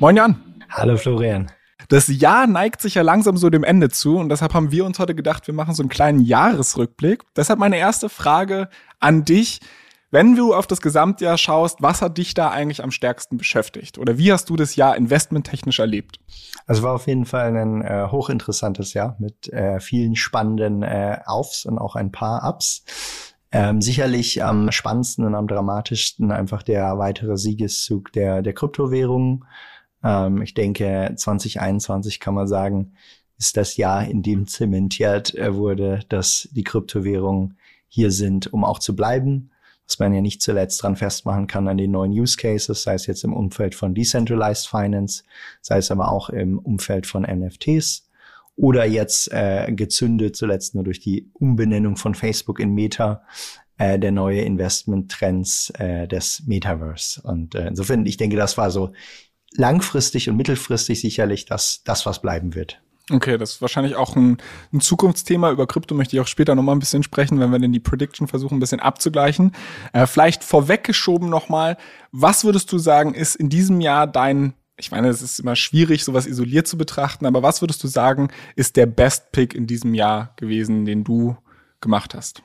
Moin Jan. Hallo Florian. Das Jahr neigt sich ja langsam so dem Ende zu und deshalb haben wir uns heute gedacht, wir machen so einen kleinen Jahresrückblick. Deshalb meine erste Frage an dich. Wenn du auf das Gesamtjahr schaust, was hat dich da eigentlich am stärksten beschäftigt? Oder wie hast du das Jahr investmenttechnisch erlebt? Also war auf jeden Fall ein äh, hochinteressantes Jahr mit äh, vielen spannenden äh, Aufs und auch ein paar Ups. Ähm, sicherlich am spannendsten und am dramatischsten einfach der weitere Siegeszug der, der Kryptowährungen. Ähm, ich denke, 2021 kann man sagen, ist das Jahr, in dem zementiert äh, wurde, dass die Kryptowährungen hier sind, um auch zu bleiben. Was man ja nicht zuletzt dran festmachen kann an den neuen Use Cases, sei es jetzt im Umfeld von Decentralized Finance, sei es aber auch im Umfeld von NFTs oder jetzt äh, gezündet zuletzt nur durch die Umbenennung von Facebook in Meta äh, der neue Investment-Trends äh, des Metaverse. Und äh, insofern, ich denke, das war so langfristig und mittelfristig sicherlich das, das was bleiben wird. Okay, das ist wahrscheinlich auch ein, ein Zukunftsthema. Über Krypto möchte ich auch später nochmal ein bisschen sprechen, wenn wir denn die Prediction versuchen, ein bisschen abzugleichen. Äh, vielleicht vorweggeschoben nochmal, was würdest du sagen, ist in diesem Jahr dein, ich meine, es ist immer schwierig, sowas isoliert zu betrachten, aber was würdest du sagen, ist der Best Pick in diesem Jahr gewesen, den du gemacht hast?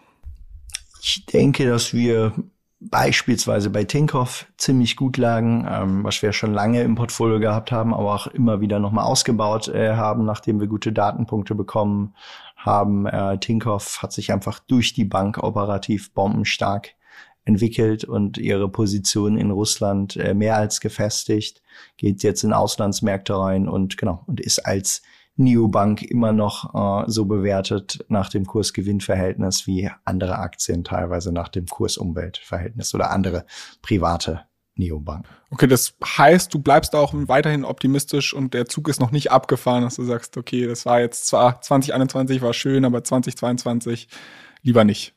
Ich denke, dass wir beispielsweise bei Tinkoff ziemlich gut lagen, ähm, was wir schon lange im Portfolio gehabt haben, aber auch immer wieder nochmal ausgebaut äh, haben, nachdem wir gute Datenpunkte bekommen haben. Äh, Tinkoff hat sich einfach durch die Bank operativ bombenstark entwickelt und ihre Position in Russland äh, mehr als gefestigt, geht jetzt in Auslandsmärkte rein und genau und ist als Neobank immer noch äh, so bewertet nach dem Kurs-Gewinn-Verhältnis wie andere Aktien teilweise nach dem Kurs-Umwelt-Verhältnis oder andere private Neobank. Okay, das heißt, du bleibst auch weiterhin optimistisch und der Zug ist noch nicht abgefahren, dass du sagst, okay, das war jetzt zwar 2021 war schön, aber 2022 lieber nicht.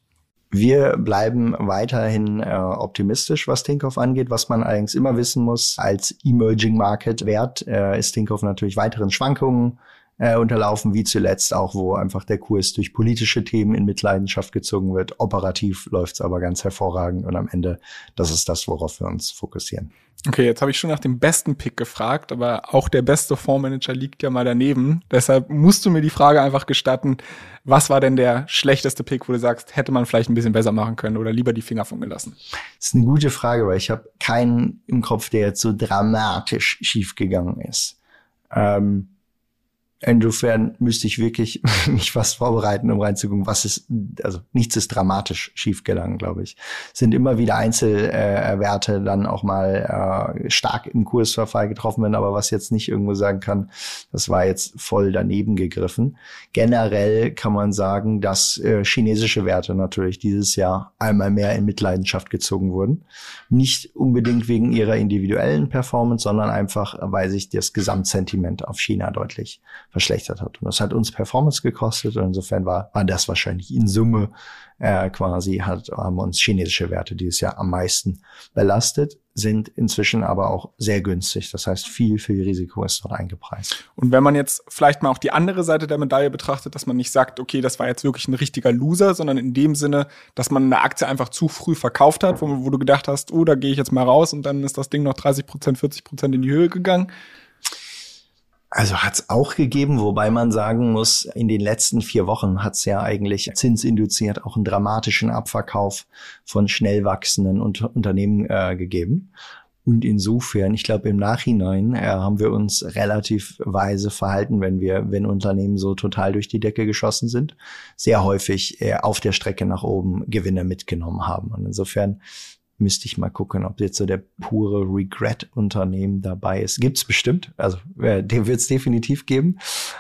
Wir bleiben weiterhin äh, optimistisch, was Tinkoff angeht. Was man allerdings immer wissen muss, als Emerging Market Wert äh, ist Tinkoff natürlich weiteren Schwankungen äh, unterlaufen, wie zuletzt auch, wo einfach der Kurs durch politische Themen in Mitleidenschaft gezogen wird. Operativ läuft's aber ganz hervorragend und am Ende, das ist das, worauf wir uns fokussieren. Okay, jetzt habe ich schon nach dem besten Pick gefragt, aber auch der beste Fondsmanager liegt ja mal daneben. Deshalb musst du mir die Frage einfach gestatten, was war denn der schlechteste Pick, wo du sagst, hätte man vielleicht ein bisschen besser machen können oder lieber die Finger von gelassen? Das ist eine gute Frage, weil ich habe keinen im Kopf, der jetzt so dramatisch schiefgegangen ist. Ähm, Insofern müsste ich wirklich mich was vorbereiten, um reinzugucken, was ist, also nichts ist dramatisch schiefgegangen, glaube ich. Sind immer wieder Einzelwerte äh, dann auch mal äh, stark im Kursverfall getroffen werden, aber was jetzt nicht irgendwo sagen kann, das war jetzt voll daneben gegriffen. Generell kann man sagen, dass äh, chinesische Werte natürlich dieses Jahr einmal mehr in Mitleidenschaft gezogen wurden. Nicht unbedingt wegen ihrer individuellen Performance, sondern einfach, weil sich das Gesamtsentiment auf China deutlich verschlechtert hat. Und das hat uns Performance gekostet und insofern war, war das wahrscheinlich in Summe äh, quasi, hat, haben uns chinesische Werte dieses Jahr am meisten belastet, sind inzwischen aber auch sehr günstig. Das heißt, viel, viel Risiko ist dort eingepreist. Und wenn man jetzt vielleicht mal auch die andere Seite der Medaille betrachtet, dass man nicht sagt, okay, das war jetzt wirklich ein richtiger Loser, sondern in dem Sinne, dass man eine Aktie einfach zu früh verkauft hat, wo, wo du gedacht hast, oh, da gehe ich jetzt mal raus und dann ist das Ding noch 30 Prozent, 40 Prozent in die Höhe gegangen. Also hat es auch gegeben, wobei man sagen muss, in den letzten vier Wochen hat es ja eigentlich zinsinduziert auch einen dramatischen Abverkauf von schnell wachsenden Unter Unternehmen äh, gegeben. Und insofern, ich glaube, im Nachhinein äh, haben wir uns relativ weise verhalten, wenn wir, wenn Unternehmen so total durch die Decke geschossen sind, sehr häufig äh, auf der Strecke nach oben Gewinne mitgenommen haben. Und insofern müsste ich mal gucken, ob jetzt so der pure Regret-Unternehmen dabei ist. Gibt's bestimmt, also äh, den wird's definitiv geben.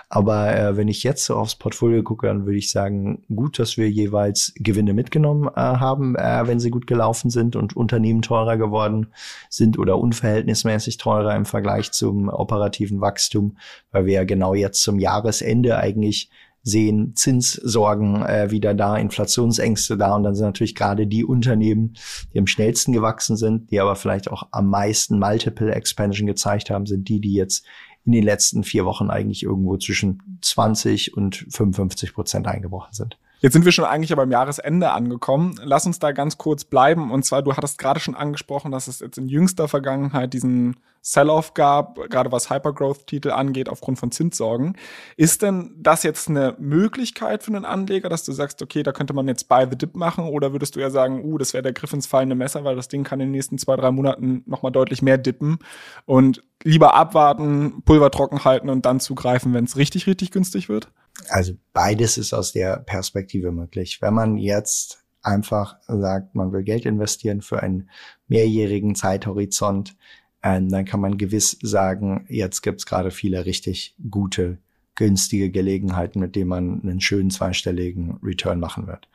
Aber äh, wenn ich jetzt so aufs Portfolio gucke, dann würde ich sagen, gut, dass wir jeweils Gewinne mitgenommen äh, haben, äh, wenn sie gut gelaufen sind und Unternehmen teurer geworden sind oder unverhältnismäßig teurer im Vergleich zum operativen Wachstum, weil wir ja genau jetzt zum Jahresende eigentlich sehen Zinssorgen äh, wieder da, Inflationsängste da und dann sind natürlich gerade die Unternehmen, die am schnellsten gewachsen sind, die aber vielleicht auch am meisten Multiple Expansion gezeigt haben, sind die, die jetzt in den letzten vier Wochen eigentlich irgendwo zwischen 20 und 55 Prozent eingebrochen sind. Jetzt sind wir schon eigentlich aber im Jahresende angekommen. Lass uns da ganz kurz bleiben. Und zwar, du hattest gerade schon angesprochen, dass es jetzt in jüngster Vergangenheit diesen Sell-off gab, gerade was Hypergrowth-Titel angeht, aufgrund von Zinssorgen. Ist denn das jetzt eine Möglichkeit für einen Anleger, dass du sagst, okay, da könnte man jetzt Buy the Dip machen? Oder würdest du ja sagen, uh, das wäre der Griff ins fallende Messer, weil das Ding kann in den nächsten zwei, drei Monaten nochmal deutlich mehr dippen und lieber abwarten, Pulver trocken halten und dann zugreifen, wenn es richtig, richtig günstig wird? Also beides ist aus der Perspektive möglich. Wenn man jetzt einfach sagt, man will Geld investieren für einen mehrjährigen Zeithorizont, äh, dann kann man gewiss sagen, jetzt gibt's gerade viele richtig gute, günstige Gelegenheiten, mit denen man einen schönen zweistelligen Return machen wird.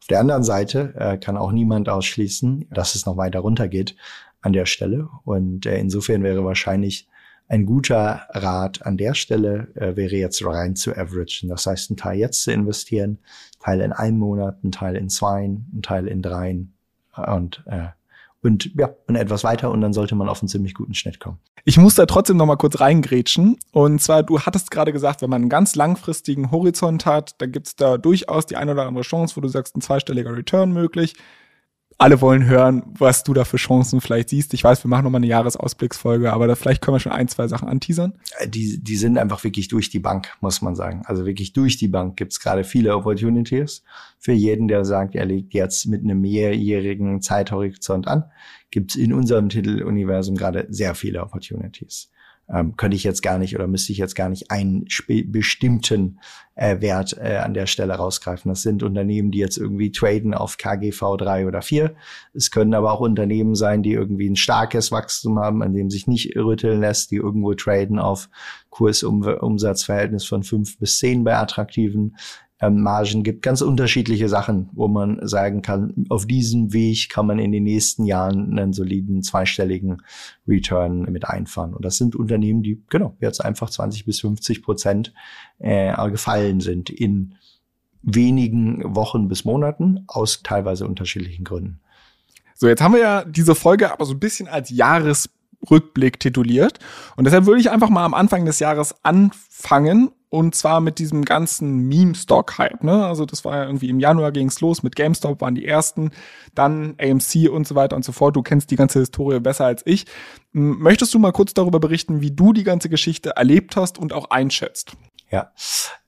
Auf der anderen Seite äh, kann auch niemand ausschließen, dass es noch weiter runtergeht an der Stelle. Und äh, insofern wäre wahrscheinlich ein guter Rat an der Stelle äh, wäre jetzt rein zu averagen. Das heißt, einen Teil jetzt zu investieren, Teil in einem Monat, einen Teil in zwei, einen Teil in dreien und äh, und ja, und etwas weiter und dann sollte man auf einen ziemlich guten Schnitt kommen. Ich muss da trotzdem noch mal kurz reingrätschen. Und zwar, du hattest gerade gesagt, wenn man einen ganz langfristigen Horizont hat, dann gibt's da durchaus die eine oder andere Chance, wo du sagst, ein zweistelliger Return möglich alle wollen hören, was du da für Chancen vielleicht siehst. Ich weiß, wir machen nochmal eine Jahresausblicksfolge, aber da vielleicht können wir schon ein, zwei Sachen anteasern. Äh, die, die sind einfach wirklich durch die Bank, muss man sagen. Also wirklich durch die Bank gibt's gerade viele Opportunities. Für jeden, der sagt, er legt jetzt mit einem mehrjährigen Zeithorizont an, gibt's in unserem Titeluniversum gerade sehr viele Opportunities ähm, könnte ich jetzt gar nicht oder müsste ich jetzt gar nicht einen bestimmten äh, Wert äh, an der Stelle rausgreifen. Das sind Unternehmen, die jetzt irgendwie traden auf KGV 3 oder 4. Es können aber auch Unternehmen sein, die irgendwie ein starkes Wachstum haben, an dem sich nicht rütteln lässt, die irgendwo traden auf Kursumsatzverhältnis von 5 bis 10 bei attraktiven ähm, Margen gibt. Ganz unterschiedliche Sachen, wo man sagen kann, auf diesem Weg kann man in den nächsten Jahren einen soliden zweistelligen Return mit einfahren. Und das sind Unternehmen, die genau jetzt einfach 20 bis 50 Prozent äh, gefallen sind in wenigen Wochen bis Monaten aus teilweise unterschiedlichen Gründen. So, jetzt haben wir ja diese Folge aber so ein bisschen als Jahresrückblick tituliert. Und deshalb würde ich einfach mal am Anfang des Jahres anfangen und zwar mit diesem ganzen Meme-Stock-Hype. Ne? Also das war ja irgendwie im Januar ging's los mit GameStop, waren die ersten, dann AMC und so weiter und so fort. Du kennst die ganze Historie besser als ich. Möchtest du mal kurz darüber berichten, wie du die ganze Geschichte erlebt hast und auch einschätzt? Ja,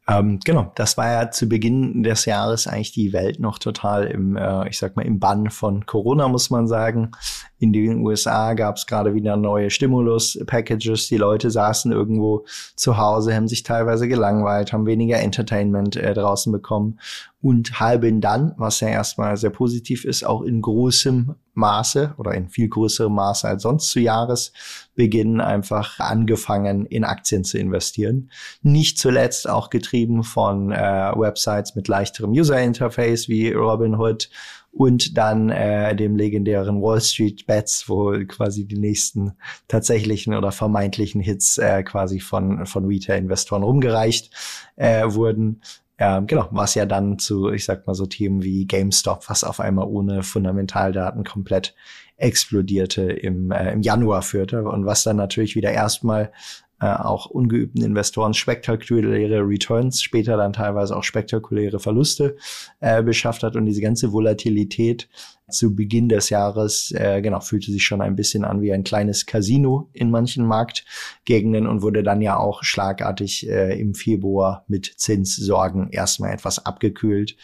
ähm, genau, das war ja zu Beginn des Jahres eigentlich die Welt noch total im, äh, ich sag mal, im Bann von Corona, muss man sagen. In den USA gab es gerade wieder neue Stimulus-Packages. Die Leute saßen irgendwo zu Hause, haben sich teilweise gelangweilt, haben weniger Entertainment äh, draußen bekommen und halben dann, was ja erstmal sehr positiv ist, auch in großem Maße oder in viel größerem Maße als sonst zu Jahresbeginn einfach angefangen, in Aktien zu investieren. Nicht zuletzt auch getrieben von äh, Websites mit leichterem User-Interface wie Robinhood und dann äh, dem legendären Wall Street Bets, wo quasi die nächsten tatsächlichen oder vermeintlichen Hits äh, quasi von, von Retail-Investoren rumgereicht äh, wurden. Ähm, genau, was ja dann zu, ich sag mal so Themen wie GameStop, was auf einmal ohne Fundamentaldaten komplett explodierte im, äh, im Januar führte und was dann natürlich wieder erstmal äh, auch ungeübten Investoren spektakuläre Returns, später dann teilweise auch spektakuläre Verluste äh, beschafft hat und diese ganze Volatilität zu Beginn des Jahres, äh, genau, fühlte sich schon ein bisschen an wie ein kleines Casino in manchen Marktgegenden und wurde dann ja auch schlagartig äh, im Februar mit Zinssorgen erstmal etwas abgekühlt.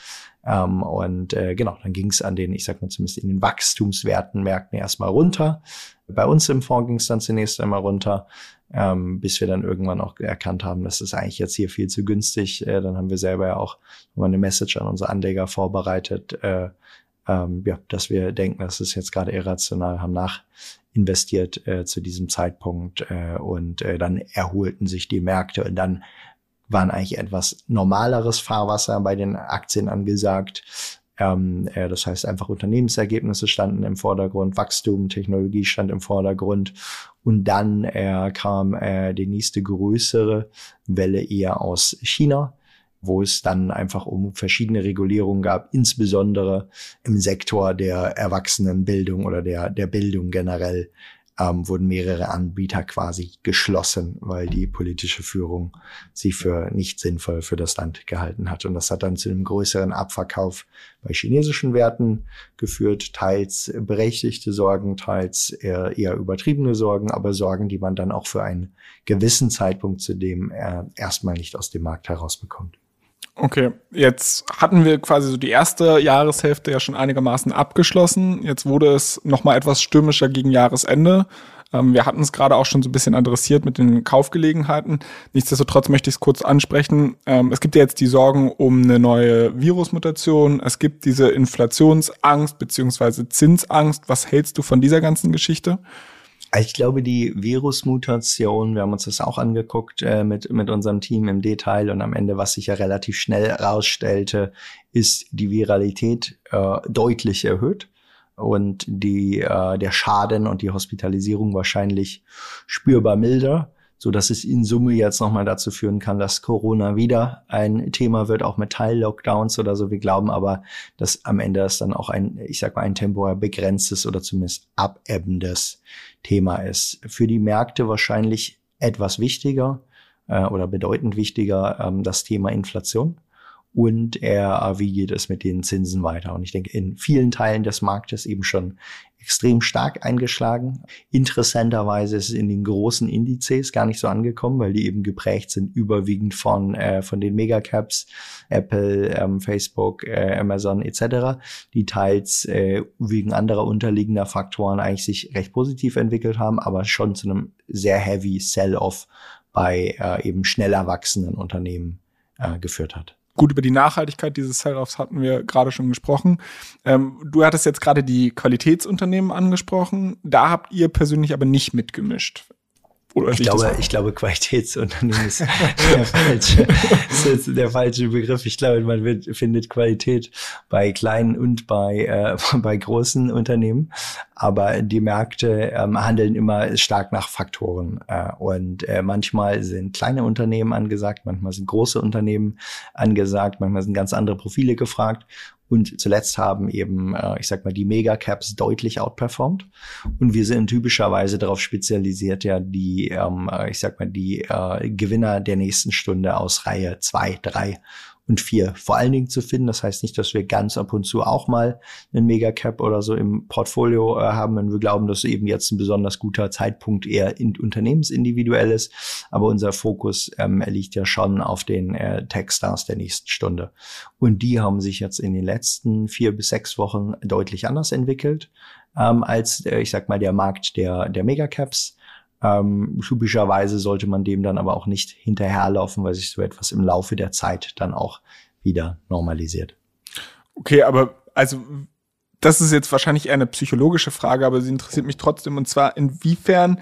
Ähm, und äh, genau, dann ging es an den, ich sag mal zumindest in den Wachstumswerten Märkten erstmal runter. Bei uns im Fonds ging es dann zunächst einmal runter ähm, bis wir dann irgendwann auch erkannt haben, das ist eigentlich jetzt hier viel zu günstig. Äh, dann haben wir selber ja auch mal eine Message an unsere Anleger vorbereitet. Äh, ähm, ja, dass wir denken, das ist jetzt gerade irrational, haben nachinvestiert äh, zu diesem Zeitpunkt äh, und äh, dann erholten sich die Märkte und dann waren eigentlich etwas normaleres Fahrwasser bei den Aktien angesagt. Ähm, äh, das heißt einfach Unternehmensergebnisse standen im Vordergrund, Wachstum, Technologie stand im Vordergrund. Und dann äh, kam äh, die nächste größere Welle eher aus China wo es dann einfach um verschiedene Regulierungen gab, insbesondere im Sektor der Erwachsenenbildung oder der, der Bildung generell, ähm, wurden mehrere Anbieter quasi geschlossen, weil die politische Führung sie für nicht sinnvoll für das Land gehalten hat. Und das hat dann zu einem größeren Abverkauf bei chinesischen Werten geführt, teils berechtigte Sorgen, teils eher, eher übertriebene Sorgen, aber Sorgen, die man dann auch für einen gewissen Zeitpunkt zudem äh, erstmal nicht aus dem Markt herausbekommt. Okay, jetzt hatten wir quasi so die erste Jahreshälfte ja schon einigermaßen abgeschlossen. Jetzt wurde es nochmal etwas stürmischer gegen Jahresende. Ähm, wir hatten es gerade auch schon so ein bisschen adressiert mit den Kaufgelegenheiten. Nichtsdestotrotz möchte ich es kurz ansprechen. Ähm, es gibt ja jetzt die Sorgen um eine neue Virusmutation. Es gibt diese Inflationsangst beziehungsweise Zinsangst. Was hältst du von dieser ganzen Geschichte? Ich glaube, die Virusmutation, wir haben uns das auch angeguckt äh, mit, mit unserem Team im Detail und am Ende, was sich ja relativ schnell herausstellte, ist die Viralität äh, deutlich erhöht und die, äh, der Schaden und die Hospitalisierung wahrscheinlich spürbar milder so dass es in Summe jetzt nochmal dazu führen kann, dass Corona wieder ein Thema wird, auch mit Teil-Lockdowns oder so. Wir glauben aber, dass am Ende es dann auch ein, ich sag mal, ein temporär begrenztes oder zumindest abebbendes Thema ist. Für die Märkte wahrscheinlich etwas wichtiger äh, oder bedeutend wichtiger ähm, das Thema Inflation und er, wie geht es mit den Zinsen weiter? Und ich denke, in vielen Teilen des Marktes eben schon extrem stark eingeschlagen. Interessanterweise ist es in den großen Indizes gar nicht so angekommen, weil die eben geprägt sind überwiegend von, äh, von den Megacaps, Apple, ähm, Facebook, äh, Amazon etc., die teils äh, wegen anderer unterliegender Faktoren eigentlich sich recht positiv entwickelt haben, aber schon zu einem sehr heavy Sell-off bei äh, eben schnell erwachsenen Unternehmen äh, geführt hat. Gut, über die Nachhaltigkeit dieses Sell-Offs hatten wir gerade schon gesprochen. Ähm, du hattest jetzt gerade die Qualitätsunternehmen angesprochen. Da habt ihr persönlich aber nicht mitgemischt. Oder ich glaube, ich glaube, Qualitätsunternehmen ist der falsche, ist der falsche Begriff. Ich glaube, man wird, findet Qualität bei kleinen und bei, äh, bei großen Unternehmen. Aber die Märkte ähm, handeln immer stark nach Faktoren. Äh, und äh, manchmal sind kleine Unternehmen angesagt, manchmal sind große Unternehmen angesagt, manchmal sind ganz andere Profile gefragt. Und zuletzt haben eben, äh, ich sag mal, die Megacaps deutlich outperformed. Und wir sind typischerweise darauf spezialisiert, ja, die, ähm, äh, ich sag mal, die äh, Gewinner der nächsten Stunde aus Reihe zwei, drei und vier vor allen Dingen zu finden. Das heißt nicht, dass wir ganz ab und zu auch mal einen Megacap oder so im Portfolio äh, haben, wenn wir glauben, dass eben jetzt ein besonders guter Zeitpunkt eher in, unternehmensindividuell ist. Aber unser Fokus ähm, liegt ja schon auf den äh, Techstars der nächsten Stunde. Und die haben sich jetzt in den letzten vier bis sechs Wochen deutlich anders entwickelt ähm, als, äh, ich sag mal, der Markt der, der Megacaps. Ähm, typischerweise sollte man dem dann aber auch nicht hinterherlaufen, weil sich so etwas im Laufe der Zeit dann auch wieder normalisiert. Okay, aber also das ist jetzt wahrscheinlich eher eine psychologische Frage, aber sie interessiert mich trotzdem und zwar inwiefern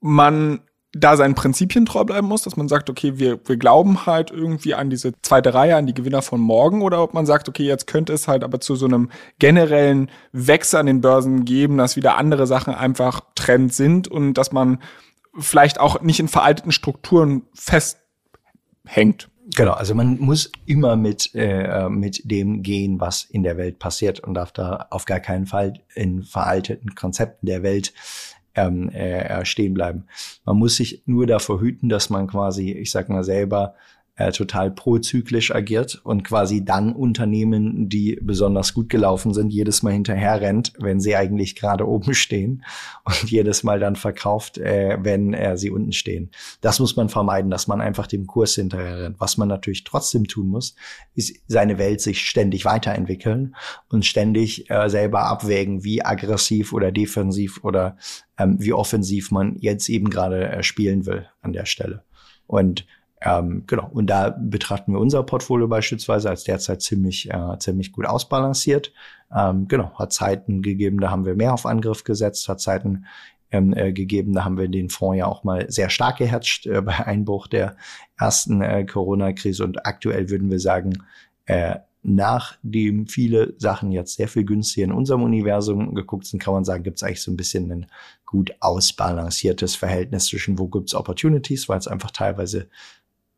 man da seinen Prinzipien treu bleiben muss, dass man sagt, okay, wir, wir glauben halt irgendwie an diese zweite Reihe, an die Gewinner von morgen, oder ob man sagt, okay, jetzt könnte es halt aber zu so einem generellen Wechsel an den Börsen geben, dass wieder andere Sachen einfach Trend sind und dass man vielleicht auch nicht in veralteten Strukturen festhängt. Genau, also man muss immer mit, äh, mit dem gehen, was in der Welt passiert und darf da auf gar keinen Fall in veralteten Konzepten der Welt ähm, äh, stehen bleiben. Man muss sich nur davor hüten, dass man quasi, ich sag mal selber, äh, total prozyklisch agiert und quasi dann Unternehmen, die besonders gut gelaufen sind, jedes Mal hinterher rennt, wenn sie eigentlich gerade oben stehen und jedes Mal dann verkauft, äh, wenn äh, sie unten stehen. Das muss man vermeiden, dass man einfach dem Kurs hinterher rennt. Was man natürlich trotzdem tun muss, ist seine Welt sich ständig weiterentwickeln und ständig äh, selber abwägen, wie aggressiv oder defensiv oder ähm, wie offensiv man jetzt eben gerade äh, spielen will an der Stelle. Und Ähm, genau. Und da betrachten wir unser Portfolio beispielsweise als derzeit ziemlich, äh, ziemlich gut ausbalanciert. Ähm, genau. Hat Zeiten gegeben, da haben wir mehr auf Angriff gesetzt, hat Zeiten ähm, äh, gegeben, da haben wir den Fonds ja auch mal sehr stark gehatcht äh, bei Einbruch der ersten äh, Corona-Krise und aktuell würden wir sagen, äh, nachdem viele Sachen jetzt sehr viel günstiger in unserem Universum geguckt sind, kann man sagen, gibt es eigentlich so ein bisschen ein gut ausbalanciertes Verhältnis zwischen, wo gibt es Opportunities, weil es einfach teilweise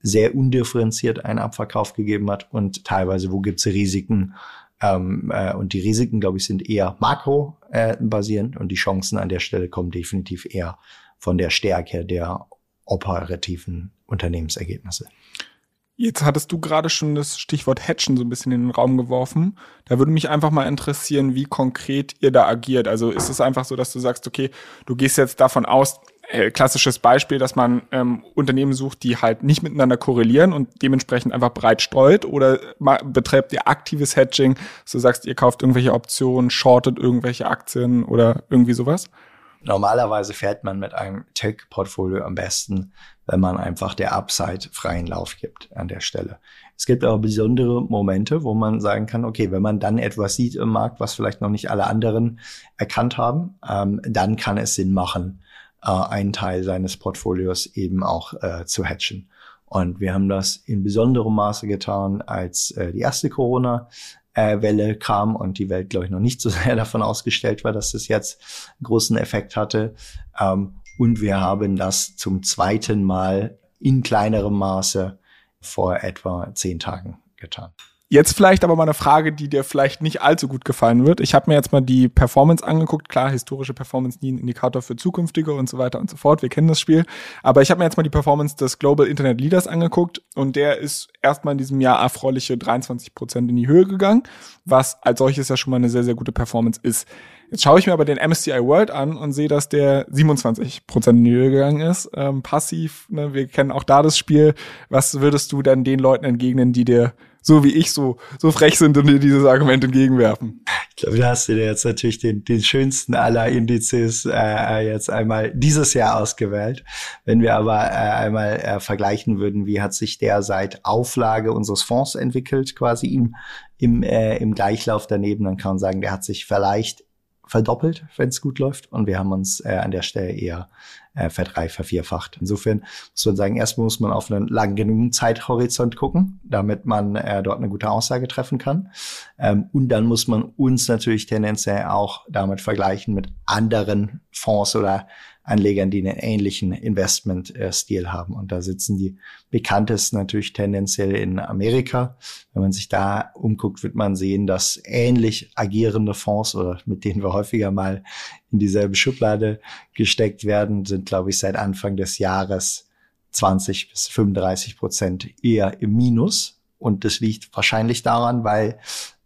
sehr undifferenziert einen Abverkauf gegeben hat und teilweise, wo gibt es Risiken. Ähm, äh, und die Risiken, glaube ich, sind eher makro äh, und die Chancen an der Stelle kommen definitiv eher von der Stärke der operativen Unternehmensergebnisse. Jetzt hattest du gerade schon das Stichwort Hatchen so ein bisschen in den Raum geworfen. Da würde mich einfach mal interessieren, wie konkret ihr da agiert. Also ist es einfach so, dass du sagst, okay, du gehst jetzt davon aus, klassisches Beispiel, dass man ähm, Unternehmen sucht, die halt nicht miteinander korrelieren und dementsprechend einfach breit streut oder betreibt ihr aktives Hedging, du sagst, ihr kauft irgendwelche Optionen, shortet irgendwelche Aktien oder irgendwie sowas? Normalerweise fährt man mit einem Tech-Portfolio am besten, wenn man einfach der Upside freien Lauf gibt an der Stelle. Es gibt aber besondere Momente, wo man sagen kann, okay, wenn man dann etwas sieht im Markt, was vielleicht noch nicht alle anderen erkannt haben, ähm, dann kann es Sinn machen, äh, einen Teil seines Portfolios eben auch äh, zu hatchen. Und wir haben das in besonderem Maße getan, als äh, die erste Corona-Welle kam und die Welt, glaube ich, noch nicht so sehr davon ausgestellt war, dass das jetzt einen großen Effekt hatte. Ähm, und wir haben das zum zweiten Mal in kleinerem Maße vor etwa zehn Tagen getan. Jetzt vielleicht aber mal eine Frage, die dir vielleicht nicht allzu gut gefallen wird. Ich habe mir jetzt mal die Performance angeguckt. Klar, historische Performance nie ein Indikator für zukünftige und so weiter und so fort. Wir kennen das Spiel. Aber ich habe mir jetzt mal die Performance des Global Internet Leaders angeguckt und der ist erstmal in diesem Jahr erfreuliche 23 Prozent in die Höhe gegangen, was als solches ja schon mal eine sehr, sehr gute Performance ist. Jetzt schaue ich mir aber den MSCI World an und sehe, dass der 27 Prozent in die Höhe gegangen ist. Ähm, passiv, ne, wir kennen auch da das Spiel. Was würdest du denn den Leuten entgegnen, die dir so wie ich so, so frech sind und dir dieses Argument entgegenwerfen. Ich glaube, da hast du dir jetzt natürlich den, den schönsten aller Indizes äh, jetzt einmal dieses Jahr ausgewählt. Wenn wir aber äh, einmal äh, vergleichen würden, wie hat sich der seit Auflage unseres Fonds entwickelt, quasi im, im, äh, im Gleichlauf daneben, dann kann man sagen, der hat sich vielleicht verdoppelt, wenn es gut läuft. Und wir haben uns äh, an der Stelle eher äh, verdrei, vervierfacht. Insofern muss man sagen, erstmal muss man auf einen langen genug Zeithorizont gucken, damit man äh, dort eine gute Aussage treffen kann. Ähm, und dann muss man uns natürlich tendenziell auch damit vergleichen mit anderen Fonds oder Anlegern, die einen ähnlichen Investment-Stil haben. Und da sitzen die bekanntesten natürlich tendenziell in Amerika. Wenn man sich da umguckt, wird man sehen, dass ähnlich agierende Fonds oder mit denen wir häufiger mal in dieselbe Schublade gesteckt werden, sind, glaube ich, seit Anfang des Jahres 20 bis 35 Prozent eher im Minus. Und das liegt wahrscheinlich daran, weil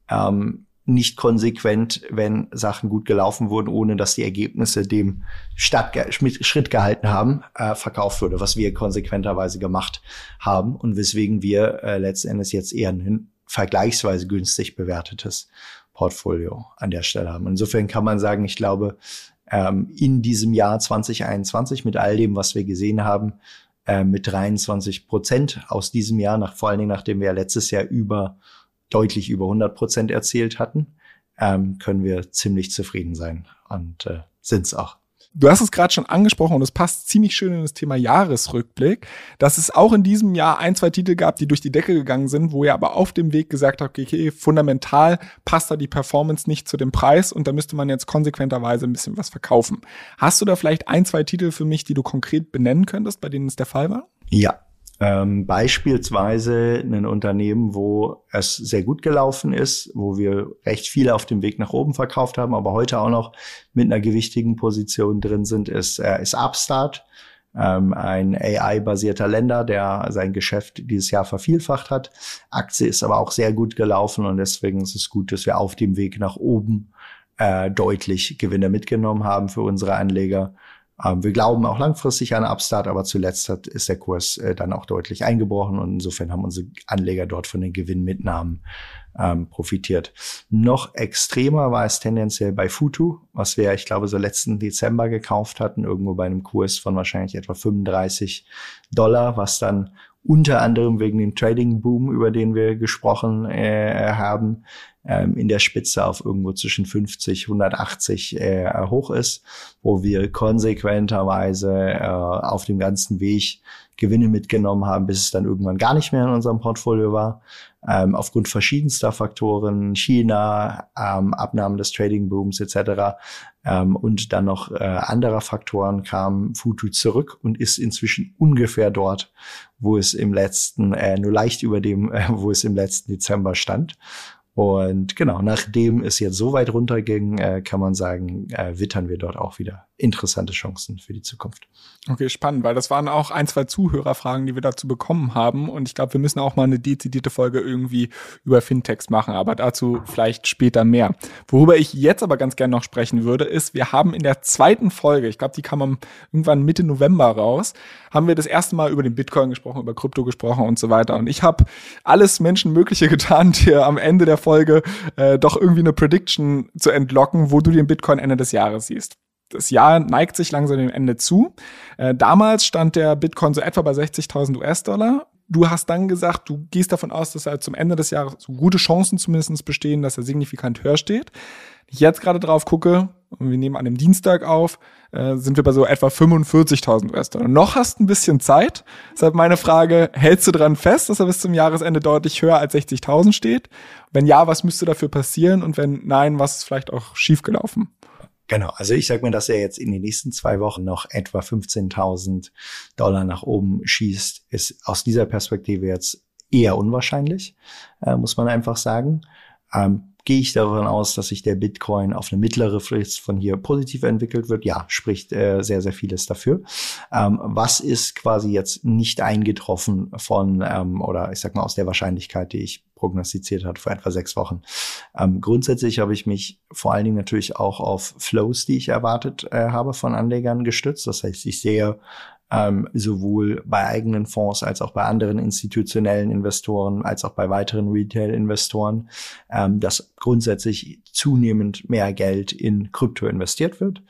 ähm, nicht konsequent, wenn Sachen gut gelaufen wurden, ohne dass die Ergebnisse dem Stadt Schritt gehalten haben, äh, verkauft wurde, was wir konsequenterweise gemacht haben und weswegen wir äh, letzten jetzt eher ein vergleichsweise günstig bewertetes Portfolio an der Stelle haben. Insofern kann man sagen, ich glaube, ähm, in diesem Jahr 2021 mit all dem, was wir gesehen haben, äh, mit 23 Prozent aus diesem Jahr, nach, vor allen Dingen nachdem wir letztes Jahr über deutlich über 100 Prozent erzielt hatten, ähm, können wir ziemlich zufrieden sein und äh, sind es auch. Du hast es gerade schon angesprochen und es passt ziemlich schön in das Thema Jahresrückblick, dass es auch in diesem Jahr ein, zwei Titel gab, die durch die Decke gegangen sind, wo ihr aber auf dem Weg gesagt habt, okay, fundamental passt da die Performance nicht zu dem Preis und da müsste man jetzt konsequenterweise ein bisschen was verkaufen. Hast du da vielleicht ein, zwei Titel für mich, die du konkret benennen könntest, bei denen es der Fall war? Ja, ähm, beispielsweise ein Unternehmen, wo es sehr gut gelaufen ist, wo wir recht viel auf dem Weg nach oben verkauft haben, aber heute auch noch mit einer gewichtigen Position drin sind, ist, äh, ist Upstart, ähm, ein AI-basierter Länder, der sein Geschäft dieses Jahr vervielfacht hat. Aktie ist aber auch sehr gut gelaufen und deswegen ist es gut, dass wir auf dem Weg nach oben äh, deutlich Gewinne mitgenommen haben für unsere Anleger. Ähm, wir glauben auch langfristig an Upstart, aber zuletzt hat, ist der Kurs äh, dann auch deutlich eingebrochen und insofern haben unsere Anleger dort von den Gewinnmitnahmen ähm, profitiert. Noch extremer war es tendenziell bei Futu, was wir, ich glaube, so letzten Dezember gekauft hatten, irgendwo bei einem Kurs von wahrscheinlich etwa 35 Dollar, was dann unter anderem wegen dem Trading Boom, über den wir gesprochen äh, haben, ähm, in der Spitze auf irgendwo zwischen 50, 180 äh, hoch ist, wo wir konsequenterweise äh, auf dem ganzen Weg Gewinne mitgenommen haben, bis es dann irgendwann gar nicht mehr in unserem Portfolio war. Ähm, aufgrund verschiedenster Faktoren, China, ähm, Abnahmen des Trading Booms etc. Ähm, und dann noch äh, anderer Faktoren kam Futu zurück und ist inzwischen ungefähr dort, wo es im letzten, äh, nur leicht über dem, äh, wo es im letzten Dezember stand. Und genau, nachdem es jetzt so weit runterging, äh, kann man sagen, äh, wittern wir dort auch wieder interessante Chancen für die Zukunft. Okay, spannend, weil das waren auch ein, zwei Zuhörerfragen, die wir dazu bekommen haben. Und ich glaube, wir müssen auch mal eine dezidierte Folge irgendwie über Fintechs machen, aber dazu vielleicht später mehr. Worüber ich jetzt aber ganz gerne noch sprechen würde, ist, wir haben in der zweiten Folge, ich glaube, die kam irgendwann Mitte November raus, haben wir das erste Mal über den Bitcoin gesprochen, über Krypto gesprochen und so weiter. Und ich habe alles Menschenmögliche getan, dir am Ende der Folge äh, doch irgendwie eine Prediction zu entlocken, wo du den Bitcoin Ende des Jahres siehst das Jahr neigt sich langsam dem Ende zu. Äh, damals stand der Bitcoin so etwa bei 60.000 US-Dollar. Du hast dann gesagt, du gehst davon aus, dass er zum Ende des Jahres gute Chancen zumindest bestehen, dass er signifikant höher steht. Ich jetzt gerade drauf gucke, und wir nehmen an dem Dienstag auf, äh, sind wir bei so etwa 45.000 US-Dollar. Noch hast ein bisschen Zeit. Deshalb meine Frage, hältst du dran fest, dass er bis zum Jahresende deutlich höher als 60.000 steht? Wenn ja, was müsste dafür passieren? Und wenn nein, was ist vielleicht auch schiefgelaufen? Genau, also ich sag mir, dass er jetzt in den nächsten zwei Wochen noch etwa 15.000 Dollar nach oben schießt, ist aus dieser Perspektive jetzt eher unwahrscheinlich, äh, muss man einfach sagen. Ähm, Gehe ich davon aus, dass sich der Bitcoin auf eine mittlere Frist von hier positiv entwickelt wird? Ja, spricht äh, sehr, sehr vieles dafür. Ähm, was ist quasi jetzt nicht eingetroffen von, ähm, oder ich sag mal aus der Wahrscheinlichkeit, die ich prognostiziert hat vor etwa sechs Wochen? Ähm, grundsätzlich habe ich mich vor allen Dingen natürlich auch auf Flows, die ich erwartet äh, habe von Anlegern gestützt. Das heißt, ich sehe ähm, sowohl bei eigenen Fonds als auch bei anderen institutionellen Investoren, als auch bei weiteren Retail-Investoren, ähm, dass grundsätzlich zunehmend mehr Geld in Krypto investiert wird.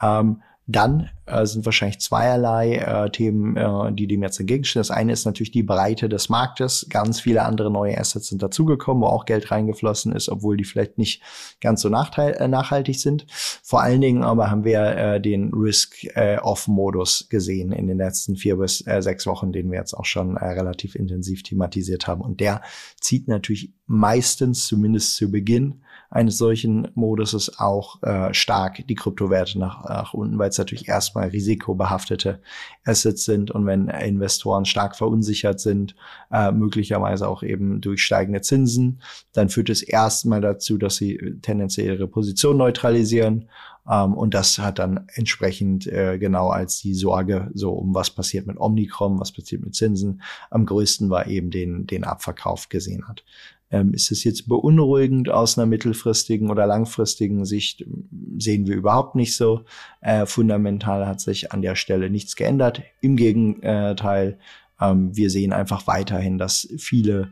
Ähm, dann äh, sind wahrscheinlich zweierlei äh, Themen, äh, die dem jetzt entgegenstehen. Das eine ist natürlich die Breite des Marktes. Ganz viele andere neue Assets sind dazugekommen, wo auch Geld reingeflossen ist, obwohl die vielleicht nicht ganz so äh, nachhaltig sind. Vor allen Dingen aber haben wir äh, den Risk-Off-Modus äh, gesehen in den letzten vier bis äh, sechs Wochen, den wir jetzt auch schon äh, relativ intensiv thematisiert haben. Und der zieht natürlich meistens, zumindest zu Beginn, eines solchen Moduses auch äh, stark die Kryptowerte nach, nach unten, weil es natürlich erstmal risikobehaftete Assets sind und wenn Investoren stark verunsichert sind, äh, möglicherweise auch eben durch steigende Zinsen, dann führt es erstmal dazu, dass sie tendenziell ihre Position neutralisieren um, ähm, und das hat dann entsprechend äh, genau als die Sorge so um was passiert mit Omnicron, was passiert mit Zinsen, am größten war eben den, den Abverkauf gesehen hat. Ähm, ist es jetzt beunruhigend aus einer mittelfristigen oder langfristigen Sicht? Sehen wir überhaupt nicht so. Äh, fundamental hat sich an der Stelle nichts geändert. Im Gegenteil, ähm, wir sehen einfach weiterhin, dass viele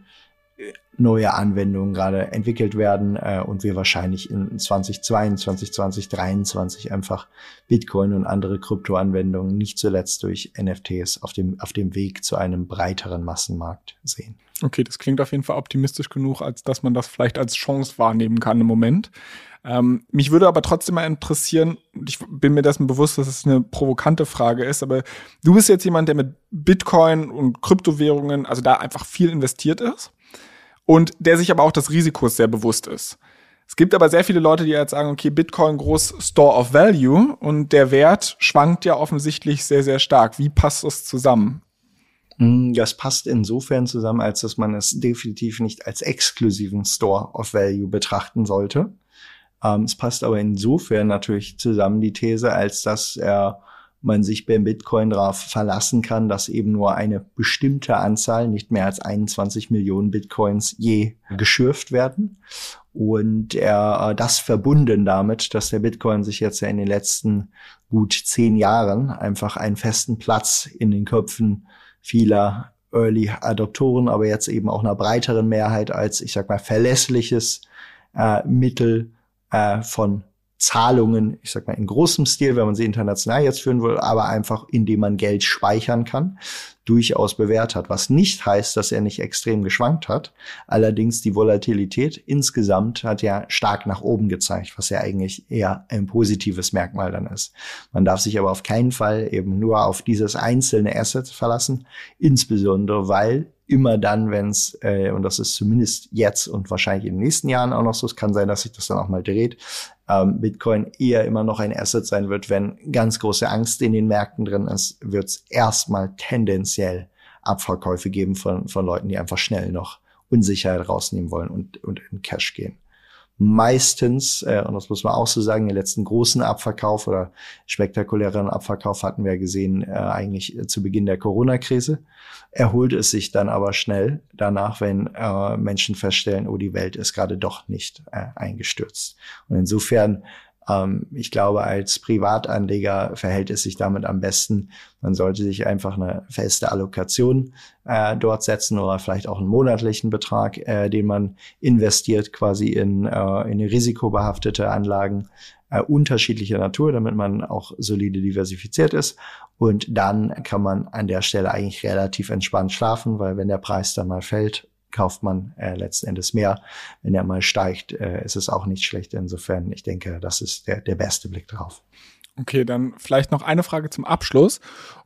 neue Anwendungen gerade entwickelt werden äh, und wir wahrscheinlich in 2022, 2023 einfach Bitcoin und andere Kryptoanwendungen nicht zuletzt durch NFTs auf dem, auf dem Weg zu einem breiteren Massenmarkt sehen. Okay, das klingt auf jeden Fall optimistisch genug, als dass man das vielleicht als Chance wahrnehmen kann im Moment. Ähm, mich würde aber trotzdem mal interessieren, ich bin mir dessen bewusst, dass es eine provokante Frage ist, aber du bist jetzt jemand, der mit Bitcoin und Kryptowährungen, also da einfach viel investiert ist und der sich aber auch des Risikos sehr bewusst ist. Es gibt aber sehr viele Leute, die jetzt sagen, okay, Bitcoin groß Store of Value und der Wert schwankt ja offensichtlich sehr, sehr stark. Wie passt das zusammen? Hm, das passt insofern zusammen, als dass man es definitiv nicht als exklusiven Store of Value betrachten sollte. Ähm, es passt aber insofern natürlich zusammen die These, als dass er man sich beim Bitcoin darauf verlassen kann, dass eben nur eine bestimmte Anzahl, nicht mehr als 21 Millionen Bitcoins je geschürft werden. Und er, äh, das verbunden damit, dass der Bitcoin sich jetzt ja in den letzten gut zehn Jahren einfach einen festen Platz in den Köpfen vieler Early Adoptoren, aber jetzt eben auch einer breiteren Mehrheit als, ich sag mal, verlässliches äh, Mittel äh, von Zahlungen, ich sag mal, in großem Stil, wenn man sie international jetzt führen will, aber einfach, indem man Geld speichern kann, durchaus bewährt hat, was nicht heißt, dass er nicht extrem geschwankt hat. Allerdings die Volatilität insgesamt hat ja stark nach oben gezeigt, was ja eigentlich eher ein positives Merkmal dann ist. Man darf sich aber auf keinen Fall eben nur auf dieses einzelne Asset verlassen, insbesondere weil immer dann, wenn es, äh, und das ist zumindest jetzt und wahrscheinlich in den nächsten Jahren auch noch so, es kann sein, dass sich das dann auch mal dreht, ähm, Bitcoin eher immer noch ein Asset sein wird, wenn ganz große Angst in den Märkten drin ist, wird es erstmal tendenziell Abverkäufe geben von, von Leuten, die einfach schnell noch Unsicherheit rausnehmen wollen und, und in Cash gehen meistens, äh, und das muss man auch so sagen, den letzten großen Abverkauf oder spektakulären Abverkauf hatten wir gesehen äh, eigentlich zu Beginn der Corona-Krise. Erholt es sich dann aber schnell danach, wenn äh, Menschen feststellen, oh, die Welt ist gerade doch nicht äh, eingestürzt. Und insofern ich glaube, als Privatanleger verhält es sich damit am besten. Man sollte sich einfach eine feste Allokation äh, dort setzen oder vielleicht auch einen monatlichen Betrag, äh, den man investiert quasi in, äh, in risikobehaftete Anlagen äh, unterschiedlicher Natur, damit man auch solide diversifiziert ist. Und dann kann man an der Stelle eigentlich relativ entspannt schlafen, weil wenn der Preis dann mal fällt, kauft man äh, letzten Endes mehr. Wenn er mal steigt, äh, ist es auch nicht schlecht. Insofern, ich denke, das ist der, der beste Blick drauf. Okay, dann vielleicht noch eine Frage zum Abschluss.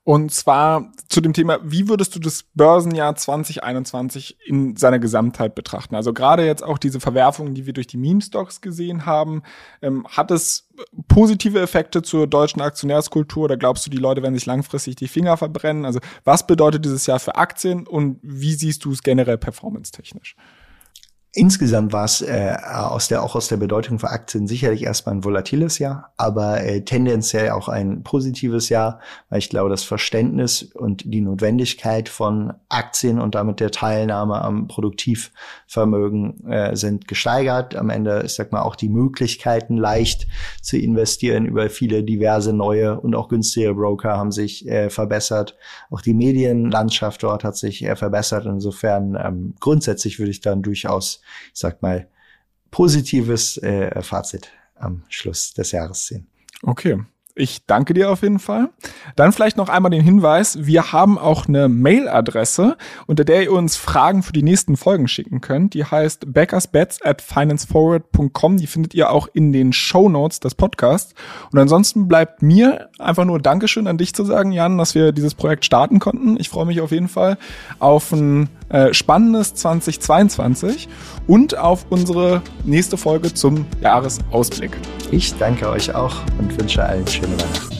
Und zwar zu dem Thema, wie würdest du das Börsenjahr 2021 in seiner Gesamtheit betrachten? Also gerade jetzt auch diese Verwerfungen, die wir durch die Meme-Stocks gesehen haben, ähm, hat es positive Effekte zur deutschen Aktionärskultur oder glaubst du, die Leute werden sich langfristig die Finger verbrennen? Also was bedeutet dieses Jahr für Aktien und wie siehst du es generell performance-technisch? Insgesamt war es äh, aus der auch aus der Bedeutung für Aktien sicherlich erstmal ein volatiles Jahr, aber äh, tendenziell auch ein positives Jahr, weil ich glaube, das Verständnis und die Notwendigkeit von Aktien und damit der Teilnahme am Produktivvermögen äh, sind gesteigert. Am Ende, ich sag mal, auch die Möglichkeiten leicht zu investieren über viele diverse neue und auch günstige Broker haben sich äh, verbessert. Auch die Medienlandschaft dort hat sich äh, verbessert. Insofern ähm, grundsätzlich würde ich dann durchaus ich sag mal, positives äh, Fazit am Schluss des Jahres sehen. Okay. Ich danke dir auf jeden Fall. Dann vielleicht noch einmal den Hinweis, wir haben auch eine Mailadresse, unter der ihr uns Fragen für die nächsten Folgen schicken könnt. Die heißt backersbets at financeforward.com. Die findet ihr auch in den Show Notes des Podcasts. Und ansonsten bleibt mir einfach nur Dankeschön an dich zu sagen, Jan, dass wir dieses Projekt starten konnten. Ich freue mich auf jeden Fall auf ein äh, spannendes 2022 und auf unsere nächste Folge zum Jahresausblick. Ich danke euch auch und wünsche allen schöne Weihnachten.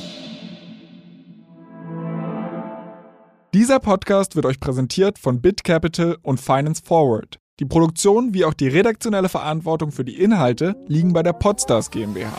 Dieser Podcast wird euch präsentiert von BitCapital und Finance Forward. Die Produktion wie auch die redaktionelle Verantwortung für die Inhalte liegen bei der Podstars GmbH.